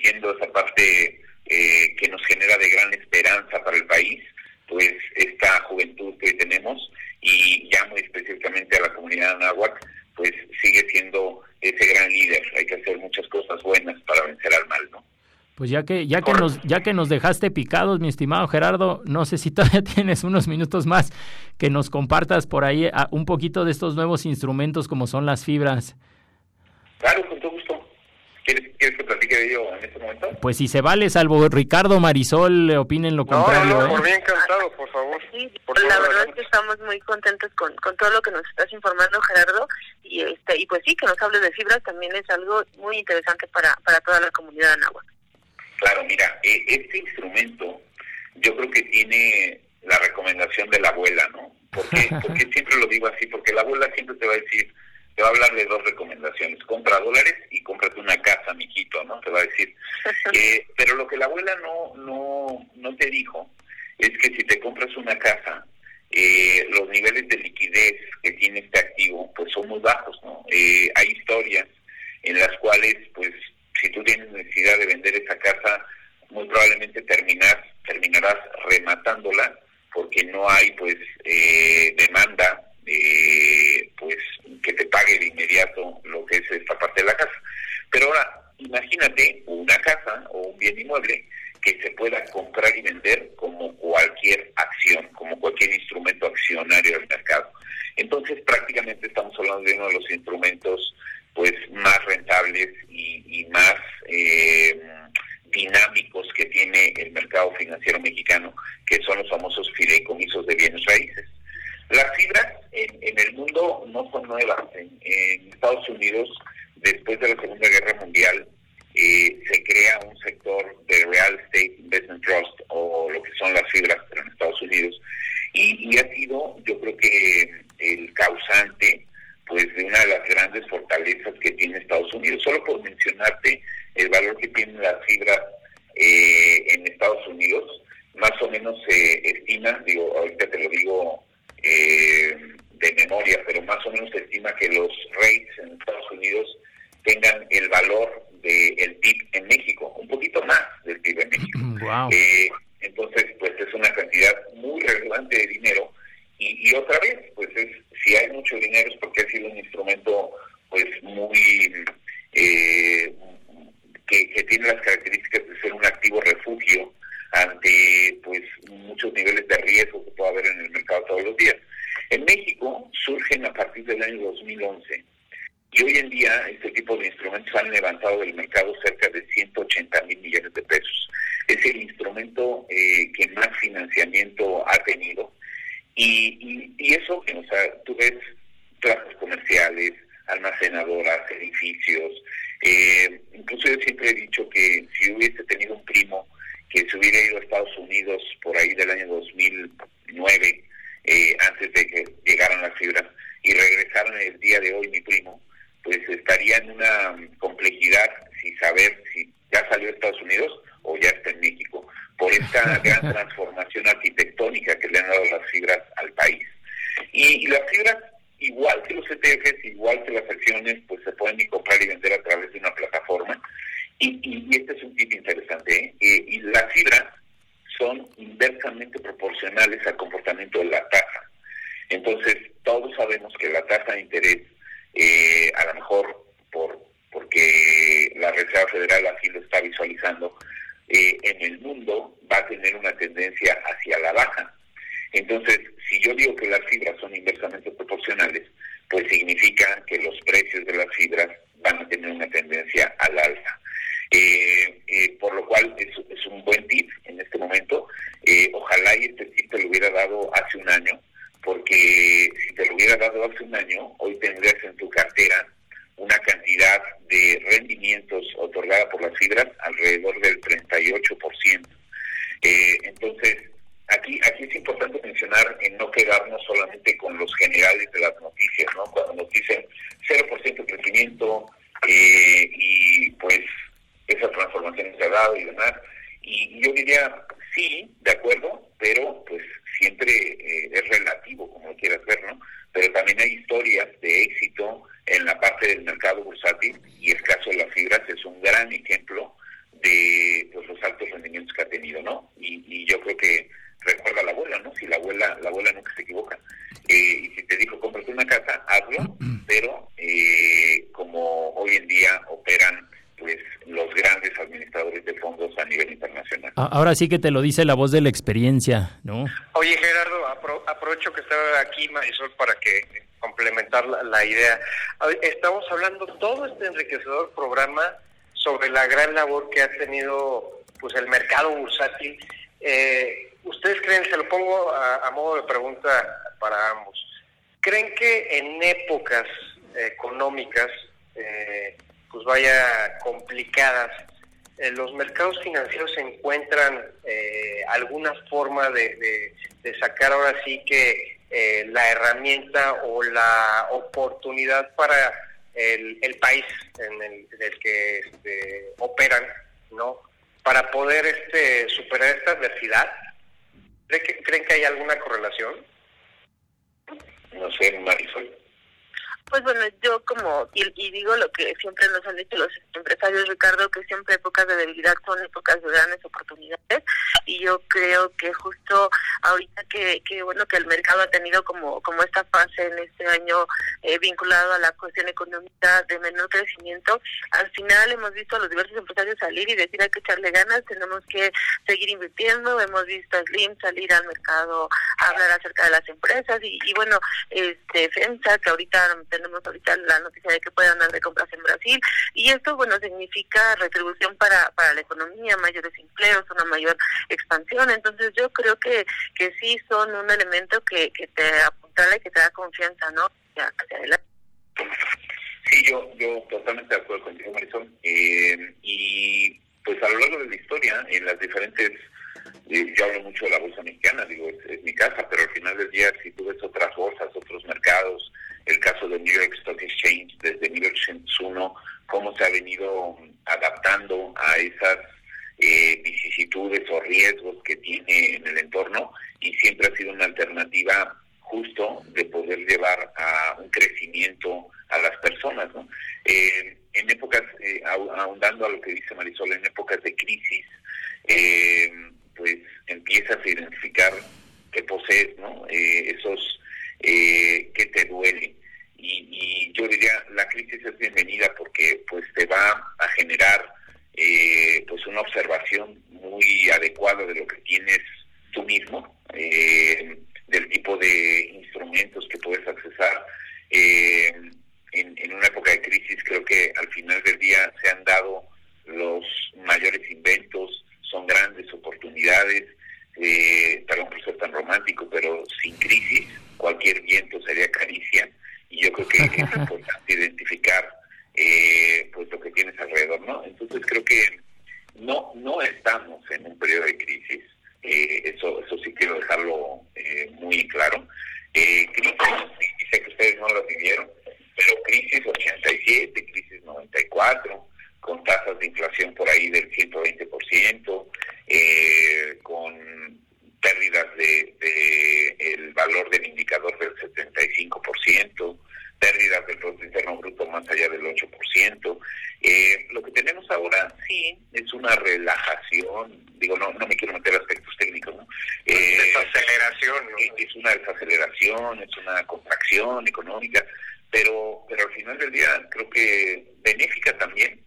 siendo esa parte eh, que nos genera de gran esperanza para el país pues esta juventud que tenemos y ya muy específicamente a la comunidad de Anáhuac, pues sigue siendo ese gran líder. Hay que hacer muchas cosas buenas para vencer al mal, ¿no? Pues ya que ya que nos ya que nos dejaste picados, mi estimado Gerardo, no sé si [laughs] todavía tienes unos minutos más que nos compartas por ahí a, un poquito de estos nuevos instrumentos como son las fibras. Claro, con. ¿Quieres, ¿Quieres, que platique de ello en este momento? Pues si se vale, salvo Ricardo Marisol le opinen lo contrario. No, no, ¿eh? por bien encantado, por favor. Sí, por la favor, verdad es que estamos muy contentos con, con todo lo que nos estás informando, Gerardo. Y este y pues sí, que nos hables de fibras también es algo muy interesante para, para toda la comunidad de Anáhuac. Claro, mira, eh, este instrumento yo creo que tiene la recomendación de la abuela, ¿no? Porque, [laughs] porque siempre lo digo así, porque la abuela siempre te va a decir, te va a hablar de dos recomendaciones, compra dólares y cómprate una casa, mijito, ¿no? Te va a decir. [laughs] Eh, pero lo que la abuela no, no, no te dijo es que si te compras una casa, eh, los niveles de liquidez que tiene este activo, pues son muy bajos, ¿no? Eh, hay historias en las cuales, pues, si tú tienes necesidad de vender esa casa, muy probablemente terminas, terminarás rematándola porque no hay, pues, eh, demanda eh, pues que te pague de inmediato lo que es esta parte de la casa. Pero ahora, imagínate una casa o un bien inmueble que se pueda comprar y vender como cualquier acción, como cualquier instrumento accionario del mercado. Entonces, prácticamente estamos hablando de uno de los instrumentos pues más rentables y, más eh, dinámicos que tiene el mercado financiero mexicano, que son los famosos fideicomisos de bienes raíces. Las fibras en, en el mundo no son nuevas. En, Estados Unidos, después de la Segunda Guerra Mundial, eh, se crea un sector de Real Estate Investment Trust, o lo que son las fibras, pero en Estados Unidos, y, y ha sido, yo creo que, el causante pues de una de las grandes fortalezas que tiene Estados Unidos. Solo por mencionarte el valor que tienen las fibras eh, en Estados Unidos, más o menos se estima, digo, ahorita te lo digo eh, de memoria, pero más o menos se estima que los rates en Estados Unidos tengan el valor del de PIB en México, un poquito más del PIB en México. Wow. Eh, entonces, pues es una cantidad muy relevante de dinero y, y, otra vez, pues es si hay mucho dinero es porque ha sido un instrumento pues muy eh, que, que, tiene las características de ser un activo refugio ante pues muchos niveles de riesgo que puede haber en el mercado todos los días. En México surgen a partir del año 2011 y hoy en día este tipo de instrumentos han levantado del mercado cerca de 180 mil millones de pesos. Es el instrumento eh, que más financiamiento ha tenido y, y, y eso, o sea, tú ves plazas comerciales, almacenadoras, edificios. Eh, incluso yo siempre he dicho que si hubiese tenido un primo que se hubiera ido a Estados Unidos por ahí del año 2009, eh, antes de que llegaran las fibras, y regresaran el día de hoy mi primo, pues estaría en una complejidad sin saber si ya salió a Estados Unidos o ya está en México por esta [laughs] gran transformación arquitectónica que le han dado las fibras al país. Y, y, las fibras, igual que los ETFs, igual que las acciones, pues se pueden comprar y vender a través Y, y, este es un tip interesante. ¿eh? y las fibras son inversamente proporcionales al comportamiento de la tasa. Entonces, todos sabemos que la tasa de interés, eh, a lo mejor por porque la Reserva Federal así lo está visualizando, eh, en el mundo va a tener una tendencia hacia la baja. Entonces, si yo digo que las fibras son inversamente proporcionales, pues significa que los precios de las fibras van a tener una tendencia al alza. Eh, eh, por lo cual es, es, un buen tip en este momento. Eh, ojalá y este tip te lo hubiera dado hace un año, porque si te lo hubiera dado hace un año, hoy tendrías en tu cartera una cantidad de rendimientos otorgada por las fibras alrededor del 38%. Eh, entonces, aquí aquí es importante mencionar en no quedarnos solamente con los generales de las noticias, ¿no? Cuando nos dicen 0% crecimiento eh, y pues esa transformación se ha dado y demás. Y yo diría, sí, de acuerdo, pero pues siempre eh, es relativo, como lo quieras ver, ¿no? Pero también hay historias de éxito en la parte del mercado bursátil y el caso de las fibras es un gran ejemplo de pues, los altos rendimientos que ha tenido, ¿no? Y, y yo creo que recuerda a la abuela, ¿no? Si la abuela, la abuela nunca se equivoca. Eh, y si te dijo, cómprate una casa, hazlo, pero eh, como hoy en día operan pues los grandes administradores de fondos a nivel internacional. Ahora sí que te lo dice la voz de la experiencia, ¿no? Oye Gerardo, aprovecho que estaba aquí Marisol para que complementar la, idea. Estamos hablando todo este enriquecedor programa sobre la gran labor que ha tenido pues el mercado bursátil. Eh, ¿Ustedes creen, se lo pongo a, modo de pregunta para ambos, creen que en épocas económicas eh, pues vaya complicadas, los mercados financieros encuentran eh, alguna forma de, sacar ahora sí que eh, la herramienta o la oportunidad para el, país en el, que este, operan, ¿no? Para poder este, superar esta adversidad. ¿Creen que, ¿Creen que hay alguna correlación? No sé, Marisol. Pues bueno, yo como, y, digo lo que siempre nos han dicho los Ricardo, que siempre épocas de debilidad son épocas de grandes oportunidades. Y yo creo que justo ahorita que, que bueno, que el mercado ha tenido como, como esta fase en este año eh, vinculado a la cuestión económica de menor crecimiento, al final hemos visto a los diversos empresarios salir y decir hay que echarle ganas, tenemos que seguir invirtiendo, hemos visto a Slim salir al mercado a hablar acerca de las empresas y, y bueno, este FEMSA que ahorita tenemos ahorita la noticia de que pueden andar de compras en Brasil. Y esto bueno significa retribución para, para la economía, mayores empleos, una mayor expansión, entonces yo creo que, que sí son un elemento que, que te apuntala y que te da confianza, ¿no? Hacia adelante. Sí, yo, yo totalmente de acuerdo contigo, Marisol. Eh, y pues a lo largo de la historia, en las diferentes eh, yo hablo mucho de la bolsa mexicana, digo, es, mi casa, pero al final del día, si tú ves otras bolsas, otros mercados, el caso de New York Stock Exchange desde 1801, cómo se ha venido adaptando a esas eh, vicisitudes o riesgos que tiene en el entorno y siempre ha sido una alternativa justo de poder llevar a un crecimiento a las personas. ¿no? Eh, en épocas, eh, ahondando a lo que dice Marisol, en épocas de crisis, eh, pues empiezas a identificar qué posees, ¿no? Esos que te duele. Y, yo diría, la crisis es bienvenida porque pues te va a generar eh, pues una observación muy adecuada de lo que tienes tú mismo, eh, del tipo de instrumentos que puedes accesar. En, en una época de crisis creo que al final del día se han dado los mayores inventos, son grandes oportunidades, eh, perdón por ser tan romántico, pero sin crisis cualquier viento sería y yo creo que es importante identificar eh, pues lo que tienes alrededor, ¿no? Entonces creo que no no estamos en un periodo de crisis, eh, eso eso sí quiero dejarlo eh, muy claro. Eh, crisis, sé que ustedes no lo vivieron, pero crisis 87, crisis 94, con tasas de inflación por ahí del 120%, eh, con pérdidas de, el valor del indicador del 75%, pérdidas del Producto Interno Bruto más allá del 8%. Eh, lo que tenemos ahora ahora es una relajación, digo, no no me quiero meter aspectos técnicos, ¿no? Eh, desaceleración, Es una desaceleración, es una contracción económica, pero, pero al final del día creo que benéfica también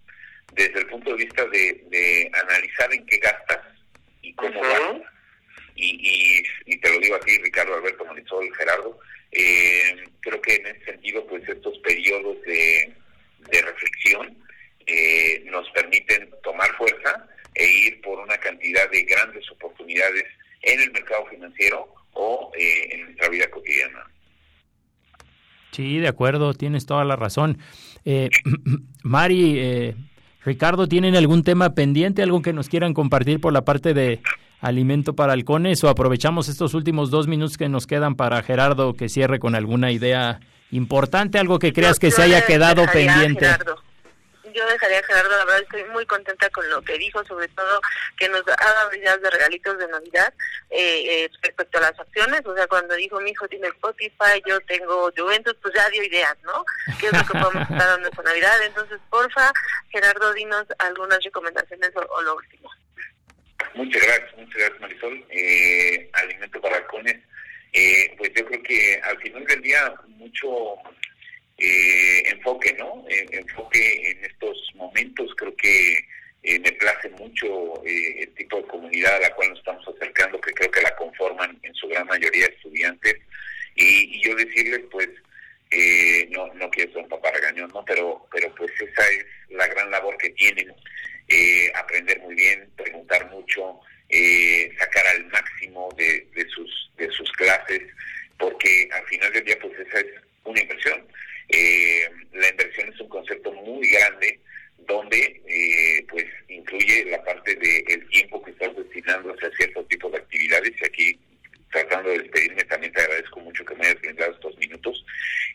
desde el punto de vista de, analizar en qué gastas y cómo gastas. Y, y, te lo digo a ti, Ricardo, Alberto, Marisol, Gerardo, eh, creo que en ese sentido, pues estos periodos de, de reflexión eh, nos permiten tomar fuerza e ir por una cantidad de grandes oportunidades en el mercado financiero o eh, en nuestra vida cotidiana. Sí, de acuerdo, tienes toda la razón. Eh, [clears throat] Mari, eh, Ricardo, ¿tienen algún tema pendiente, algo que nos quieran compartir por la parte de alimento para halcones o aprovechamos estos últimos dos minutos que nos quedan para Gerardo que cierre con alguna idea importante, algo que creas que se haya quedado pendiente? yo dejaría a Gerardo, la verdad estoy muy contenta con lo que dijo, sobre todo que nos ha dado ideas de regalitos de Navidad eh, eh, respecto a las acciones, o sea, cuando dijo mi hijo tiene Spotify, yo tengo Juventus, pues ya dio ideas, ¿no? ¿Qué es lo que podemos estar dando esta Navidad? Entonces, porfa, Gerardo, dinos algunas recomendaciones o, lo último. Muchas gracias, muchas gracias Marisol. Eh, alimento para halcones. Eh, pues yo creo que al final del día mucho eh, enfoque, ¿no? enfoque en estos momentos. Creo que eh, me place mucho eh, el tipo de comunidad a la cual nos estamos acercando, que creo que la conforman en su gran mayoría estudiantes. Y, yo decirles, pues, eh, no, no quiero ser un papá regañón, ¿no? Pero, pero pues esa es la gran labor que tienen. aprender muy bien, preguntar mucho, sacar al máximo de, de, sus, de sus clases, porque al final del día, pues esa es una inversión. Eh, la inversión es un concepto muy grande donde eh, pues incluye la parte del tiempo que estás destinando hacia cierto tipo de actividades y aquí tratando de despedirme también te agradezco mucho que me hayas brindado estos minutos.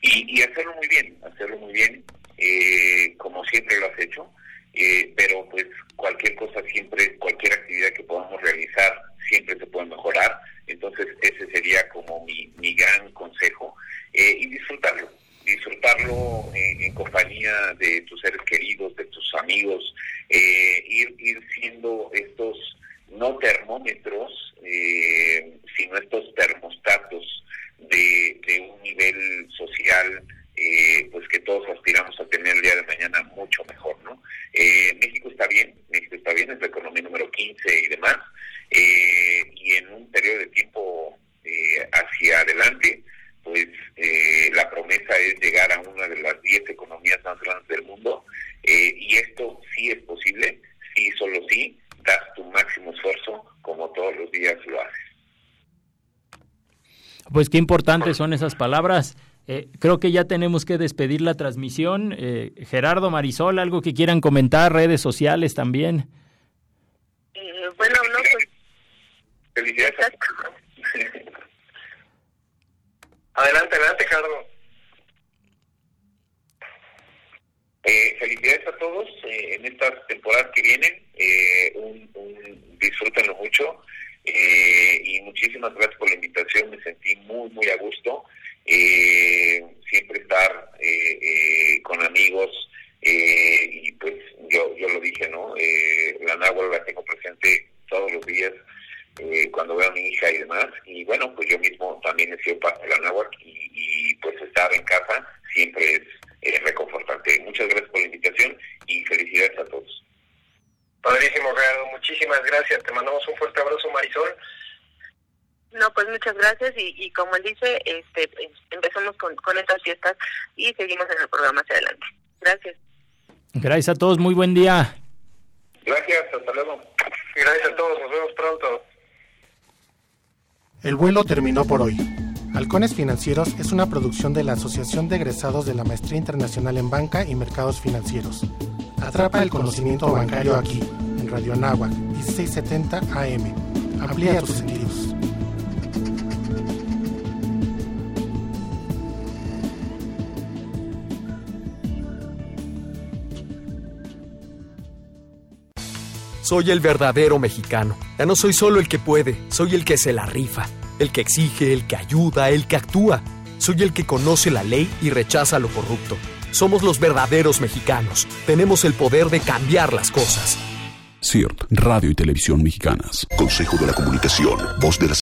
Y, hacerlo muy bien, hacerlo muy bien eh, como siempre lo has hecho eh, pero pues cualquier cosa siempre, cualquier actividad que podamos realizar siempre se puede mejorar. Entonces ese sería como mi, mi gran consejo. Y disfrutarlo disfrutarlo en, compañía de tus seres queridos, de tus amigos, eh, ir, ir siendo estos no termómetros, eh, sino estos termostatos de, un nivel social eh, pues que todos aspiramos a tener el día de mañana mucho mejor, ¿no? México está bien, México está bien, es la economía número 15 y demás, y en un periodo de tiempo hacia adelante, pues eh, la promesa es llegar a una de las 10 economías más grandes del mundo eh, y esto sí es posible, sí, solo sí, das tu máximo esfuerzo como todos los días lo haces. Pues qué importantes son esas palabras. Eh, creo que ya tenemos que despedir la transmisión. Gerardo, Marisol, algo que quieran comentar, redes sociales también. bueno, no, pues... Felicidades. [laughs] Adelante, adelante, Carlos. Eh, felicidades a todos eh, en estas temporadas que vienen. Eh, un, un, disfrútenlo mucho. Eh, y muchísimas gracias por la invitación. Me sentí muy, muy a gusto. siempre estar con amigos. y pues yo, yo lo dije, ¿no? la náhuatl la tengo presente todos los días eh, cuando veo a mi hija y demás. Y bueno, pues yo mismo también he sido parte de la náhuatl y, pues estar en casa siempre es, reconfortante. Muchas gracias por la invitación y felicidades a todos. Padrísimo, Gerardo. Muchísimas gracias. Te mandamos un fuerte abrazo, Marisol. No, pues muchas gracias y, y como él dice, este, empezamos con, con estas fiestas y seguimos en el programa hacia adelante. Gracias. Gracias a todos, muy buen día. Gracias, hasta luego. Gracias a todos, nos vemos pronto. El vuelo terminó por hoy. Halcones Financieros es una producción de la Asociación de Egresados de la Maestría Internacional en Banca y Mercados Financieros. Atrapa el conocimiento bancario aquí, en Radio Anáhuac, 1670 AM. Amplía tus sentidos. Soy el verdadero mexicano. Ya no soy solo el que puede, soy el que se la rifa, el que exige, el que ayuda, el que actúa. Soy el que conoce la ley y rechaza lo corrupto. Somos los verdaderos mexicanos. Tenemos el poder de cambiar las cosas. CIRT, Radio y Televisión Mexicanas. Consejo de la Comunicación, voz de las